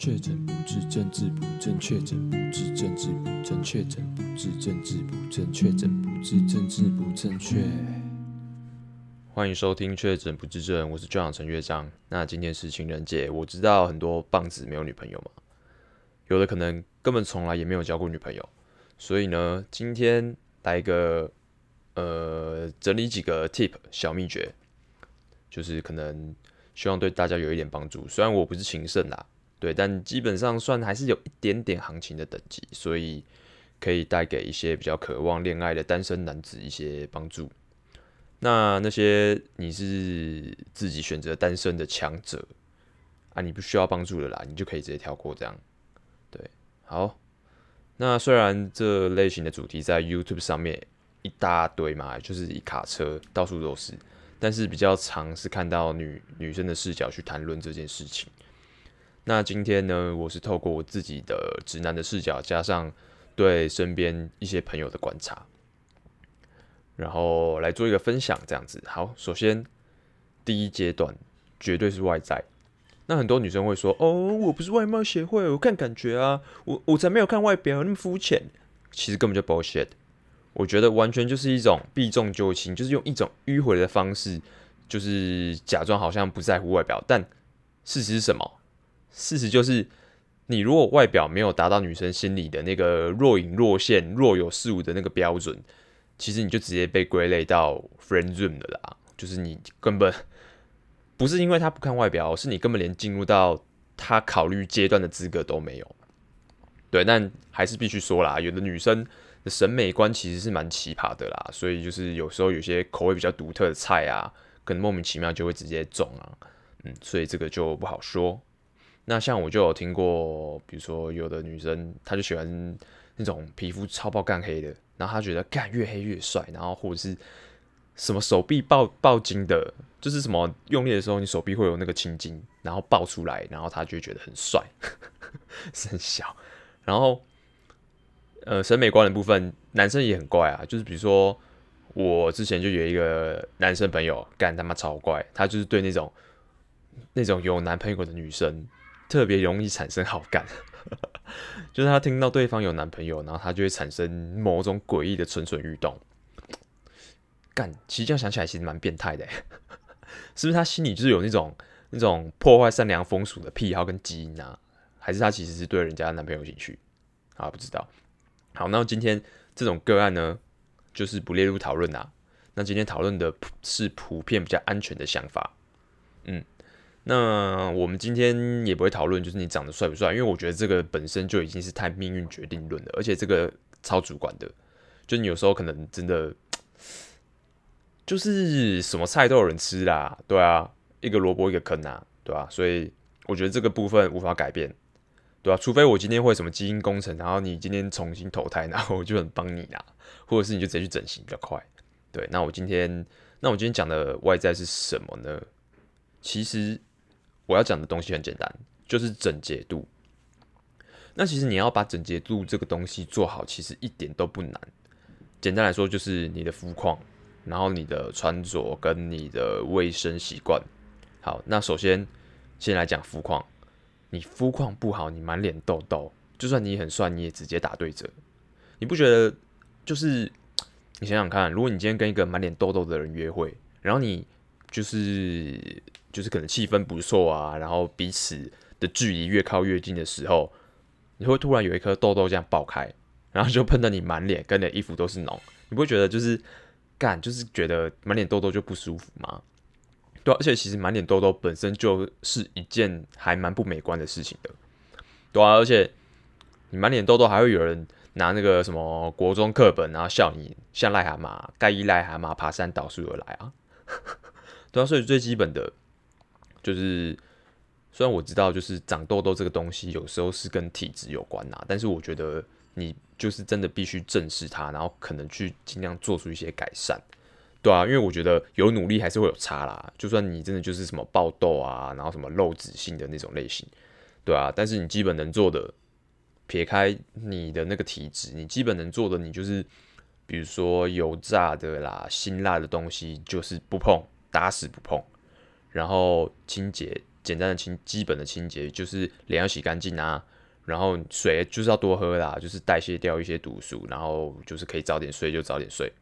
确诊不治，政治不正确；确诊不治，政治不正确；确诊不治，政治不正确；确诊不治，政治不正确。欢迎收听《确诊不治症》，我是队长陈乐章。那今天是情人节，我知道很多棒子没有女朋友嘛，有的可能根本从来也没有交过女朋友，所以呢，今天来一个呃，整理几个 tip 小秘诀，就是可能希望对大家有一点帮助。虽然我不是情圣啦。对，但基本上算还是有一点点行情的等级，所以可以带给一些比较渴望恋爱的单身男子一些帮助。那那些你是自己选择单身的强者啊，你不需要帮助的啦，你就可以直接跳过这样。对，好。那虽然这类型的主题在 YouTube 上面一大堆嘛，就是一卡车到处都是，但是比较常是看到女女生的视角去谈论这件事情。那今天呢，我是透过我自己的直男的视角，加上对身边一些朋友的观察，然后来做一个分享，这样子。好，首先第一阶段绝对是外在。那很多女生会说：“哦，我不是外貌协会，我看感觉啊，我我才没有看外表，那么肤浅。”其实根本就 bullshit。我觉得完全就是一种避重就轻，就是用一种迂回的方式，就是假装好像不在乎外表，但事实是什么？事实就是，你如果外表没有达到女生心里的那个若隐若现、若有似无的那个标准，其实你就直接被归类到 friend zone 的啦。就是你根本不是因为他不看外表，是你根本连进入到他考虑阶段的资格都没有。对，但还是必须说啦，有的女生的审美观其实是蛮奇葩的啦，所以就是有时候有些口味比较独特的菜啊，可能莫名其妙就会直接中啊。嗯，所以这个就不好说。那像我就有听过，比如说有的女生，她就喜欢那种皮肤超爆干黑的，然后她觉得干越黑越帅，然后或者是什么手臂爆爆筋的，就是什么用力的时候你手臂会有那个青筋，然后爆出来，然后她就觉得很帅，是很小。然后呃审美观的部分，男生也很怪啊，就是比如说我之前就有一个男生朋友，干他妈超怪，他就是对那种那种有男朋友的女生。特别容易产生好感，就是他听到对方有男朋友，然后他就会产生某种诡异的蠢蠢欲动。干，其实这样想起来其实蛮变态的，是不是？他心里就是有那种那种破坏善良风俗的癖好跟基因啊？还是他其实是对人家男朋友有兴趣？啊，不知道。好，那今天这种个案呢，就是不列入讨论啊。那今天讨论的是普遍比较安全的想法，嗯。那我们今天也不会讨论，就是你长得帅不帅，因为我觉得这个本身就已经是太命运决定论了，而且这个超主观的，就你有时候可能真的就是什么菜都有人吃啦，对啊，一个萝卜一个坑啊，对吧？所以我觉得这个部分无法改变，对吧？除非我今天会什么基因工程，然后你今天重新投胎，然后我就很帮你啦，或者是你就直接去整形比较快，对。那我今天，那我今天讲的外在是什么呢？其实。我要讲的东西很简单，就是整洁度。那其实你要把整洁度这个东西做好，其实一点都不难。简单来说，就是你的肤况，然后你的穿着跟你的卫生习惯。好，那首先先来讲肤况。你肤况不好，你满脸痘痘，就算你很帅，你也直接打对折。你不觉得？就是你想想看，如果你今天跟一个满脸痘痘的人约会，然后你就是。就是可能气氛不错啊，然后彼此的距离越靠越近的时候，你会突然有一颗痘痘这样爆开，然后就喷得你满脸，跟你的衣服都是脓，你不会觉得就是干，就是觉得满脸痘痘就不舒服吗？对，而且其实满脸痘痘本身就是一件还蛮不美观的事情的，对啊，而且你满脸痘痘还会有人拿那个什么国中课本，然后笑你像癞蛤蟆，盖伊癞蛤蟆爬山倒树而来啊，对啊，所以最基本的。就是，虽然我知道，就是长痘痘这个东西有时候是跟体质有关呐，但是我觉得你就是真的必须正视它，然后可能去尽量做出一些改善，对啊，因为我觉得有努力还是会有差啦。就算你真的就是什么爆痘啊，然后什么肉脂性的那种类型，对啊，但是你基本能做的，撇开你的那个体质，你基本能做的，你就是比如说油炸的啦、辛辣的东西，就是不碰，打死不碰。然后清洁简单的清基本的清洁，就是脸要洗干净啊，然后水就是要多喝啦，就是代谢掉一些毒素，然后就是可以早点睡就早点睡，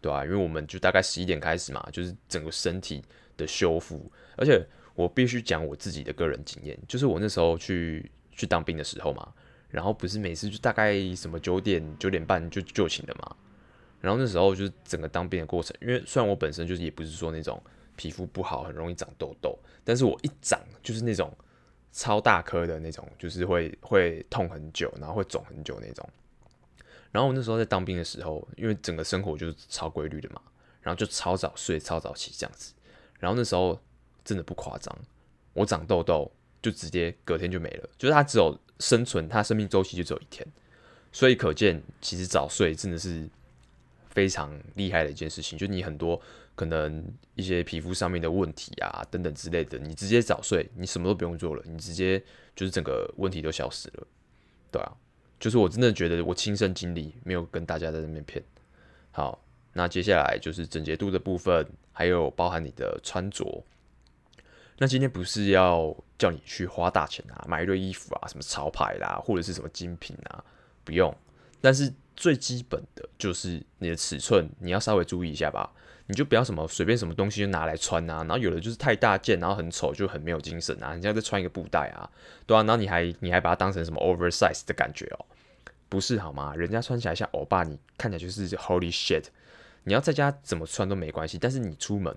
对吧、啊？因为我们就大概十一点开始嘛，就是整个身体的修复，而且我必须讲我自己的个人经验，就是我那时候去去当兵的时候嘛，然后不是每次就大概什么九点九点半就就寝了嘛。然后那时候就是整个当兵的过程，因为虽然我本身就是也不是说那种皮肤不好，很容易长痘痘，但是我一长就是那种超大颗的那种，就是会会痛很久，然后会肿很久那种。然后我那时候在当兵的时候，因为整个生活就是超规律的嘛，然后就超早睡、超早起这样子。然后那时候真的不夸张，我长痘痘就直接隔天就没了，就是它只有生存，它生命周期就只有一天。所以可见，其实早睡真的是。非常厉害的一件事情，就你很多可能一些皮肤上面的问题啊等等之类的，你直接早睡，你什么都不用做了，你直接就是整个问题都消失了，对啊，就是我真的觉得我亲身经历，没有跟大家在那边骗。好，那接下来就是整洁度的部分，还有包含你的穿着。那今天不是要叫你去花大钱啊，买一堆衣服啊，什么潮牌啦，或者是什么精品啊，不用，但是。最基本的就是你的尺寸，你要稍微注意一下吧。你就不要什么随便什么东西就拿来穿啊，然后有的就是太大件，然后很丑，就很没有精神啊。人家在穿一个布袋啊，对啊，然后你还你还把它当成什么 oversize 的感觉哦，不是好吗？人家穿起来像欧巴，你看起来就是 holy shit。你要在家怎么穿都没关系，但是你出门，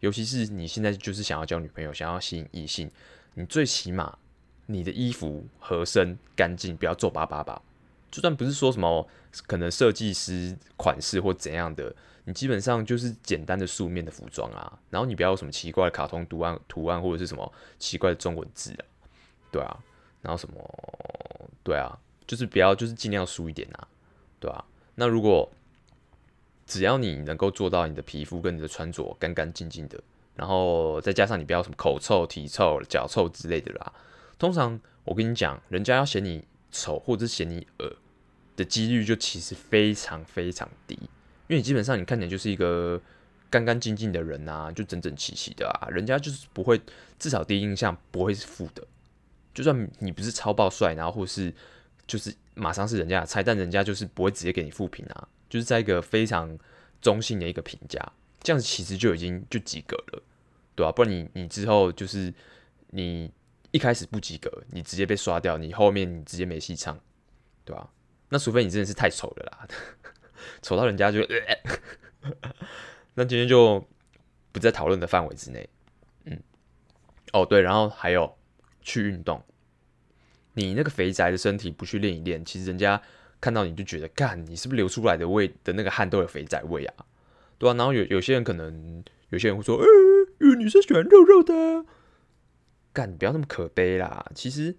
尤其是你现在就是想要交女朋友，想要吸引异性，你最起码你的衣服合身干净，不要皱巴巴吧。就算不是说什么可能设计师款式或怎样的，你基本上就是简单的素面的服装啊，然后你不要有什么奇怪的卡通图案图案或者是什么奇怪的中文字啊，对啊，然后什么对啊，就是不要就是尽量素一点啊，对啊，那如果只要你能够做到你的皮肤跟你的穿着干干净净的，然后再加上你不要什么口臭、体臭、脚臭之类的啦，通常我跟你讲，人家要嫌你。丑或者嫌你恶的几率就其实非常非常低，因为你基本上你看起来就是一个干干净净的人啊，就整整齐齐的啊，人家就是不会，至少第一印象不会是负的。就算你不是超爆帅，然后或是就是马上是人家的菜，但人家就是不会直接给你负评啊，就是在一个非常中性的一个评价，这样子其实就已经就及格了，对吧？不然你你之后就是你。一开始不及格，你直接被刷掉，你后面你直接没戏唱，对吧？那除非你真的是太丑了啦，丑到人家就，那今天就不在讨论的范围之内。嗯，哦对，然后还有去运动，你那个肥宅的身体不去练一练，其实人家看到你就觉得，干你是不是流出来的味的那个汗都有肥宅味啊？对啊，然后有有些人可能有些人会说，呃，有女生喜欢肉肉的。干，不要那么可悲啦！其实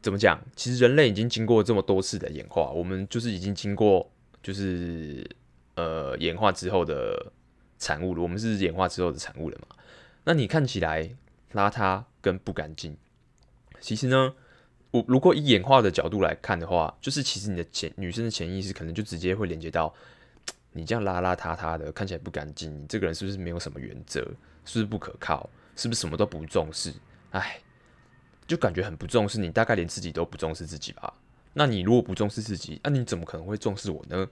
怎么讲？其实人类已经经过这么多次的演化，我们就是已经经过，就是呃演化之后的产物了。我们是演化之后的产物了嘛？那你看起来邋遢跟不干净，其实呢，我如果以演化的角度来看的话，就是其实你的潜女生的潜意识可能就直接会连接到你这样邋邋遢遢的，看起来不干净，你这个人是不是没有什么原则？是不是不可靠？是不是什么都不重视？哎，就感觉很不重视你，大概连自己都不重视自己吧？那你如果不重视自己，那、你怎么可能会重视我呢？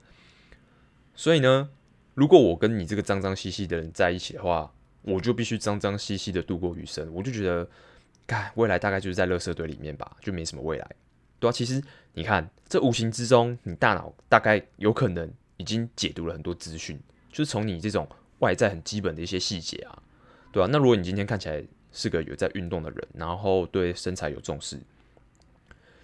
所以呢，如果我跟你这个脏脏兮兮的人在一起的话，我就必须脏脏兮兮的度过余生。我就觉得，看未来大概就是在垃圾堆里面吧，就没什么未来。对啊，其实你看，这无形之中，你大脑大概有可能已经解读了很多资讯，就是从你这种外在很基本的一些细节啊。对啊，那如果你今天看起来是个有在运动的人，然后对身材有重视，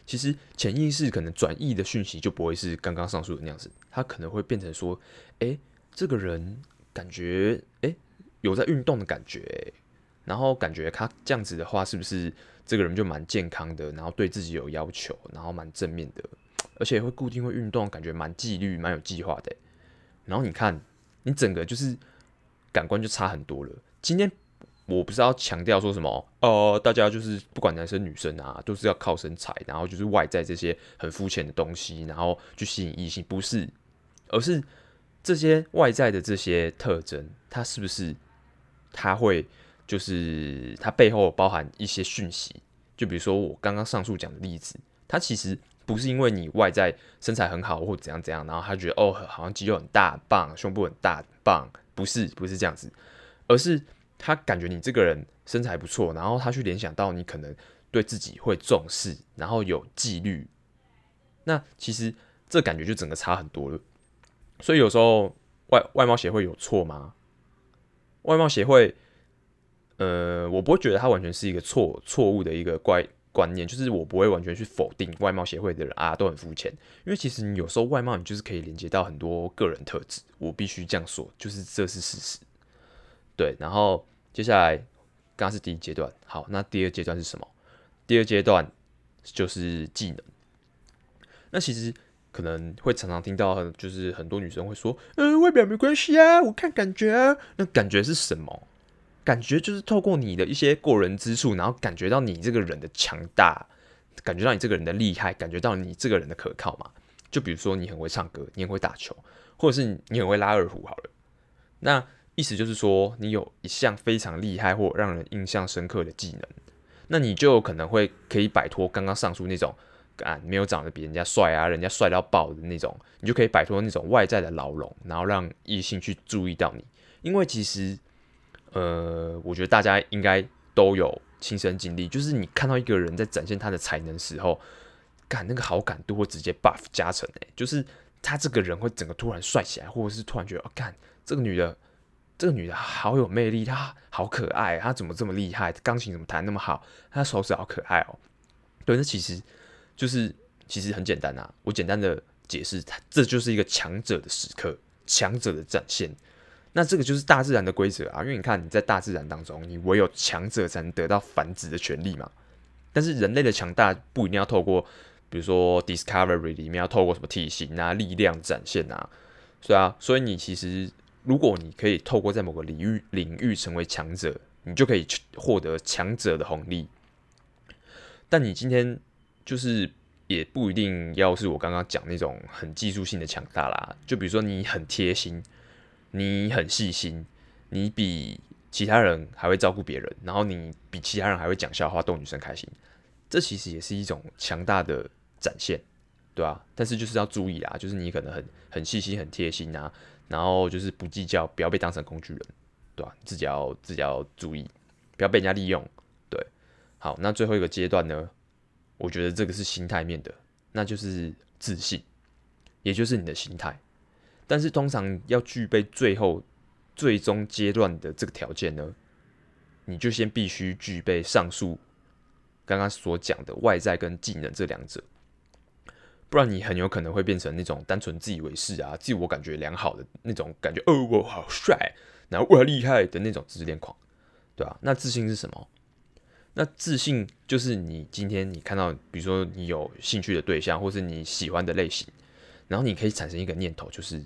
其实潜意识可能转译的讯息就不会是刚刚上述的那样子，他可能会变成说，哎，这个人感觉哎有在运动的感觉，然后感觉他这样子的话，是不是这个人就蛮健康的，然后对自己有要求，然后蛮正面的，而且会固定会运动，感觉蛮纪律、蛮有计划的。然后你看，你整个就是感官就差很多了。今天。我不是要强调说什么，呃，大家就是不管男生女生啊，都是要靠身材，然后就是外在这些很肤浅的东西，然后去吸引异性，不是，而是这些外在的这些特征，它是不是它会就是它背后包含一些讯息。就比如说我刚刚上述讲的例子，它其实不是因为你外在身材很好或怎样怎样，然后他觉得哦，好像肌肉很大棒，胸部很大棒，不是不是这样子，而是他感觉你这个人身材不错，然后他去联想到你可能对自己会重视，然后有纪律。那其实这感觉就整个差很多了。所以有时候外外貌协会有错吗？外貌协会，呃，我不会觉得它完全是一个错错误的一个怪观念，就是我不会完全去否定外貌协会的人啊都很肤浅，因为其实你有时候外貌你就是可以连接到很多个人特质，我必须这样说，就是这是事实。对，然后接下来刚刚是第一阶段，好，那第二阶段是什么？第二阶段就是技能。那其实。可能会常常听到，就是很多女生会说：“嗯，外表没关系啊，我看感觉啊。”那感觉是什么？感觉就是透过你的一些过人之处，然后感觉到你这个人的强大，感觉到你这个人的厉害，感觉到你这个人的可靠嘛。就比如说你很会唱歌，你很会打球，或者是你很会拉二胡，好了。那意思就是说，你有一项非常厉害或让人印象深刻的技能，那你就可能会可以摆脱刚刚上述那种。啊，没有长得比人家帅啊，人家帅到爆的那种，你就可以摆脱那种外在的牢笼，然后让异性去注意到你。因为其实，呃，我觉得大家应该都有亲身经历，就是你看到一个人在展现他的才能时候，干那个好感度会直接 buff 加成诶，就是他这个人会整个突然帅起来，或者是突然觉得，哦，干这个女的，这个女的好有魅力，她好可爱，她怎么这么厉害？钢琴怎么弹那么好？她手指好可爱哦。对，那其实。就是其实很简单啊，我简单的解释，它这就是一个强者的时刻，强者的展现。那这个就是大自然的规则啊，因为你看你在大自然当中，你唯有强者才能得到繁殖的权利嘛。但是人类的强大不一定要透过，比如说 Discovery 里面要透过什么体型啊、力量展现啊，是啊。所以你其实如果你可以透过在某个领域领域成为强者，你就可以获得强者的红利。但你今天。就是也不一定要是我刚刚讲那种很技术性的强大啦，就比如说你很贴心，你很细心，你比其他人还会照顾别人，然后你比其他人还会讲笑话逗女生开心，这其实也是一种强大的展现，对吧？但是就是要注意啊，就是你可能很很细心、很贴心啊，然后就是不计较，不要被当成工具人，对吧？自己要自己要注意，不要被人家利用，对。好，那最后一个阶段呢？我觉得这个是心态面的，那就是自信，也就是你的心态。但是通常要具备最后最终阶段的这个条件呢，你就先必须具备上述刚刚所讲的外在跟技能这两者，不然你很有可能会变成那种单纯自以为是啊、自我感觉良好的那种感觉，哦，我好帅，然后我好厉害的那种自恋狂，对吧？那自信是什么？那自信就是你今天你看到，比如说你有兴趣的对象，或是你喜欢的类型，然后你可以产生一个念头，就是，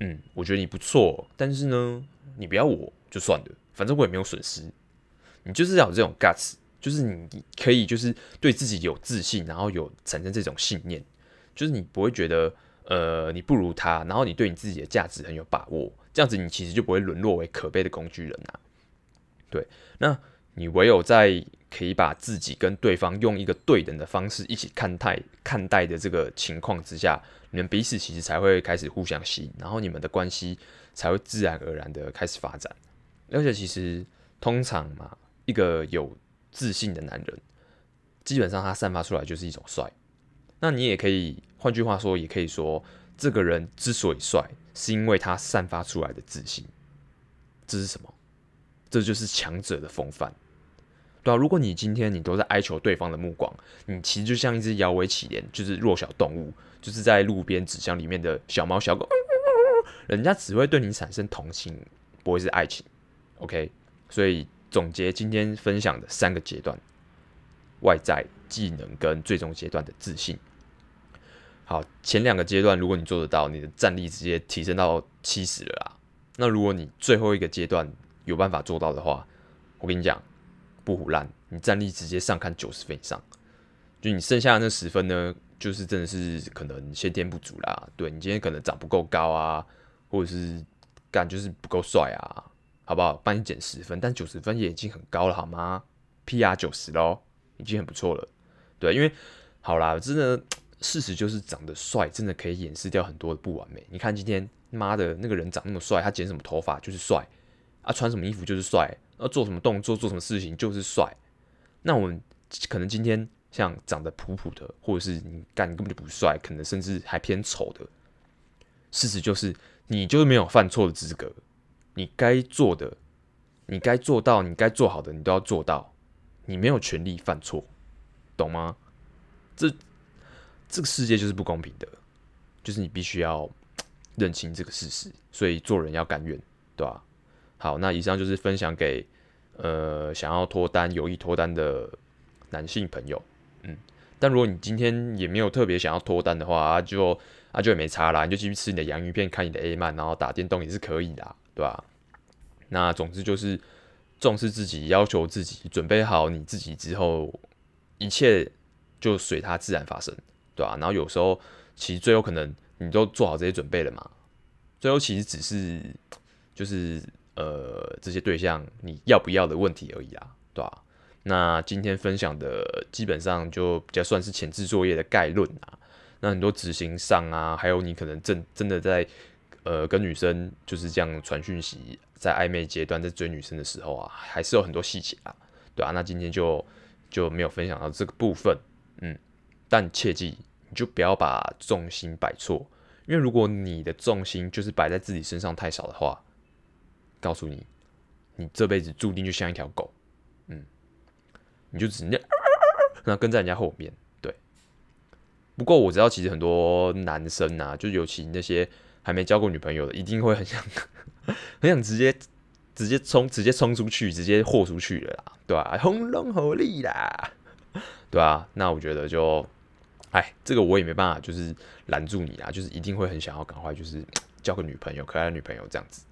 嗯，我觉得你不错，但是呢，你不要我就算了，反正我也没有损失。你就是要有这种 guts，就是你可以就是对自己有自信，然后有产生这种信念，就是你不会觉得呃你不如他，然后你对你自己的价值很有把握，这样子你其实就不会沦落为可悲的工具人啊。对，那。你唯有在可以把自己跟对方用一个对等的方式一起看待看待的这个情况之下，你们彼此其实才会开始互相吸引，然后你们的关系才会自然而然的开始发展。而且其实通常嘛，一个有自信的男人，基本上他散发出来就是一种帅。那你也可以换句话说，也可以说，这个人之所以帅，是因为他散发出来的自信。这是什么？这就是强者的风范。对啊，如果你今天你都在哀求对方的目光，你其实就像一只摇尾乞怜，就是弱小动物，就是在路边纸箱里面的小猫小狗，人家只会对你产生同情，不会是爱情。OK，所以总结今天分享的三个阶段：外在、技能跟最终阶段的自信。好，前两个阶段如果你做得到，你的战力直接提升到七十了啦。那如果你最后一个阶段有办法做到的话，我跟你讲。不胡烂，你战力直接上看九十分以上，就你剩下的那十分呢，就是真的是可能先天不足啦。对，你今天可能长不够高啊，或者是干就是不够帅啊，好不好？帮你减十分，但九十分也已经很高了，好吗？PR 九十咯，已经很不错了。对，因为好啦，真的事实就是长得帅，真的可以掩饰掉很多的不完美。你看今天妈的那个人长那么帅，他剪什么头发就是帅啊，穿什么衣服就是帅，啊，做什么动作做什么事情就是帅。那我们可能今天像长得普普的，或者是你干你根本就不帅，可能甚至还偏丑的。事实就是，你就是没有犯错的资格。你该做的，你该做到，你该做好的，你都要做到。你没有权利犯错，懂吗？这这个世界就是不公平的，就是你必须要认清这个事实。所以做人要甘愿，对吧？好，那以上就是分享给呃想要脱单、有意脱单的男性朋友。嗯，但如果你今天也没有特别想要脱单的话，就。那、啊、就也没差啦，你就继续吃你的洋芋片，看你的 A 漫，然后打电动也是可以的，对吧？那总之就是重视自己，要求自己，准备好你自己之后，一切就随它自然发生，对吧？然后有时候其实最后可能你都做好这些准备了嘛，最后其实只是就是呃这些对象你要不要的问题而已啊，对吧？那今天分享的基本上就比较算是前置作业的概论啊。那很多执行上啊，还有你可能正真的在呃跟女生就是这样传讯息，在暧昧阶段在追女生的时候啊，还是有很多细节啊，对啊，那今天就就没有分享到这个部分，嗯，但切记你就不要把重心摆错，因为如果你的重心就是摆在自己身上太少的话，告诉你，你这辈子注定就像一条狗，嗯，你就只能那跟在人家后面。对不过我知道，其实很多男生啊，就尤其那些还没交过女朋友的，一定会很想，很想直接直接冲，直接冲出去，直接豁出去了啦，对吧、啊？轰隆火力啦，对、啊？那我觉得就，哎，这个我也没办法，就是拦住你啊，就是一定会很想要赶快就是 交个女朋友，可爱的女朋友这样子。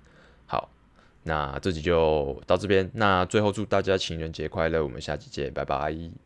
好，那这集就到这边，那最后祝大家情人节快乐，我们下期见，拜拜。